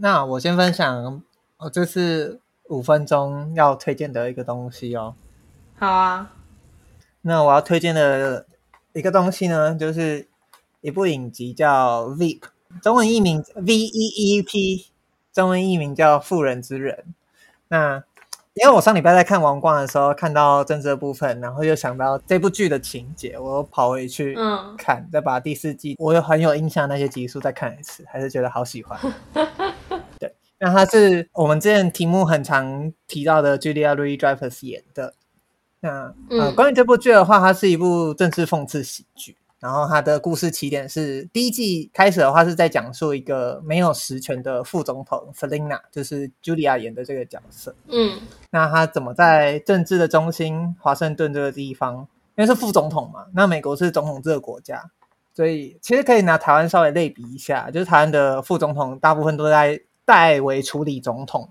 那我先分享，我这次五分钟要推荐的一个东西哦。好啊。那我要推荐的一个东西呢，就是一部影集叫《Veep》，中文译名 V E E P，中文译名叫《妇人之仁》。那因为我上礼拜在看《王冠》的时候，看到政治的部分，然后又想到这部剧的情节，我又跑回去看，嗯、再把第四季我有很有印象的那些集数再看一次，还是觉得好喜欢。对，那他是我们之前题目很常提到的 Julia Louis-Dreyfus 演的。那呃，关于这部剧的话，它是一部政治讽刺喜剧。然后它的故事起点是第一季开始的话，是在讲述一个没有实权的副总统 Selina，就是 Julia 演的这个角色。嗯，那他怎么在政治的中心华盛顿这个地方，因为是副总统嘛，那美国是总统制的国家，所以其实可以拿台湾稍微类比一下，就是台湾的副总统大部分都在代为处理总统，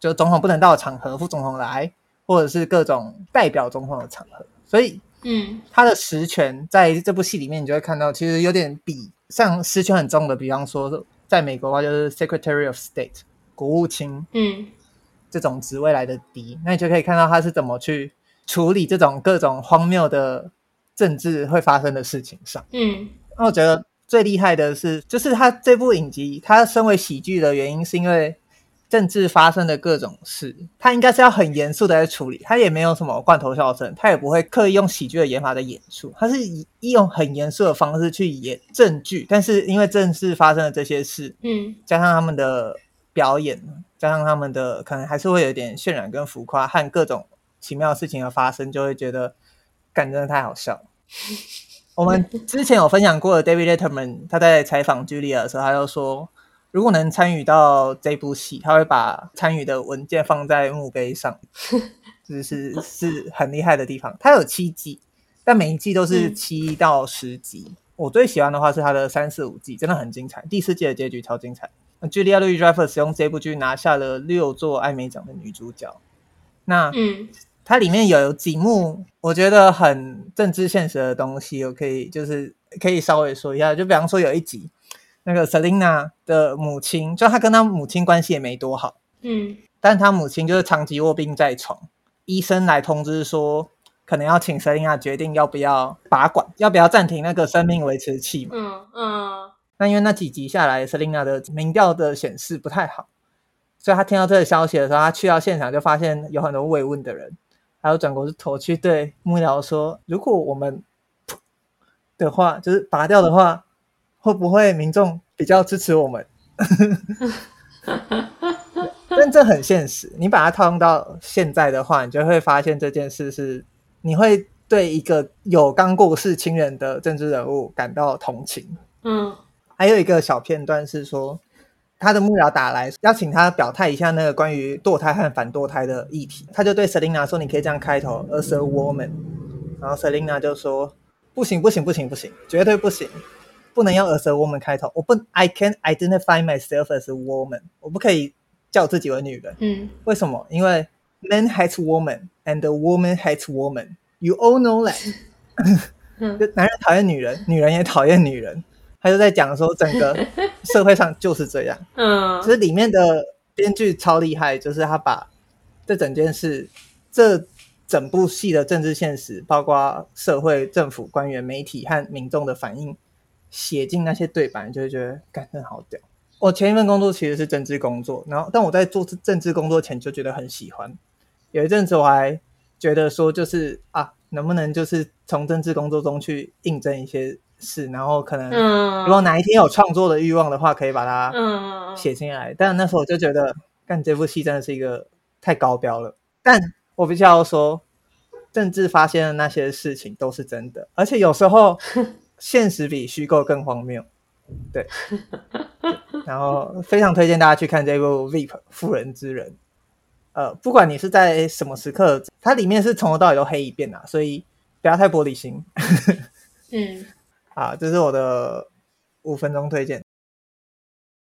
就总统不能到的场合，副总统来，或者是各种代表总统的场合，所以。嗯，他的实权在这部戏里面，你就会看到，其实有点比像实权很重的，比方说，在美国的话，就是 Secretary of State 国务卿，嗯，这种职位来的低，那你就可以看到他是怎么去处理这种各种荒谬的政治会发生的事情上。嗯，那我觉得最厉害的是，就是他这部影集，他身为喜剧的原因，是因为。政治发生的各种事，他应该是要很严肃的在处理，他也没有什么罐头笑声，他也不会刻意用喜剧的演法在演出，他是以一种很严肃的方式去演正剧，但是因为正式发生的这些事，嗯，加上他们的表演，加上他们的可能还是会有点渲染跟浮夸，和各种奇妙的事情的发生，就会觉得，感真的太好笑了。我们之前有分享过的 David Letterman，他在采访 Julia 的时候，他就说。如果能参与到这部戏，他会把参与的文件放在墓碑上，就是是很厉害的地方。他有七季，但每一季都是七到十集。嗯、我最喜欢的话是他的三四五季，真的很精彩。第四季的结局超精彩。Julia Louis-Dreyfus 用这部剧拿下了六座艾美奖的女主角。那嗯，它里面有几幕我觉得很政治现实的东西，我可以就是可以稍微说一下。就比方说有一集。那个 Selina 的母亲，就她跟她母亲关系也没多好，嗯，但她母亲就是长期卧病在床，医生来通知说，可能要请 Selina 决定要不要拔管，要不要暂停那个生命维持器嘛，嗯嗯。那因为那几集下来，Selina 的民调的显示不太好，所以她听到这个消息的时候，她去到现场就发现有很多慰问的人，还有转过头去对幕僚说，如果我们的话，就是拔掉的话。会不会民众比较支持我们？但这很现实。你把它套用到现在的话，你就会发现这件事是你会对一个有刚过世亲人的政治人物感到同情。嗯，还有一个小片段是说，他的幕僚打来邀请他表态一下那个关于堕胎和反堕胎的议题，他就对 Selina 说：“你可以这样开头，as a woman。”然后 Selina 就说：“不行，不行，不行，不行，绝对不行。”不能用 as a woman 开头，我不，I can't identify myself as a woman，我不可以叫自己为女人。嗯，为什么？因为 men hates woman and the woman hates woman。You all know that。就，男人讨厌女人，女人也讨厌女人。他就在讲说，整个社会上就是这样。嗯，其实里面的编剧超厉害，就是他把这整件事，这整部戏的政治现实，包括社会、政府、官员、媒体和民众的反应。写进那些对白，就会觉得，干，真好屌。我前一份工作其实是政治工作，然后，但我在做政治工作前就觉得很喜欢。有一阵子我还觉得说，就是啊，能不能就是从政治工作中去印证一些事，然后可能如果哪一天有创作的欲望的话，可以把它写进来。但那时候我就觉得，干，这部戏真的是一个太高标了。但我必须要说，政治发现的那些事情都是真的，而且有时候。现实比虚构更荒谬，对，然后非常推荐大家去看这部《Veep》妇人之人。呃，不管你是在什么时刻，它里面是从头到尾都黑一遍啊，所以不要太玻璃心。嗯，啊，这是我的五分钟推荐。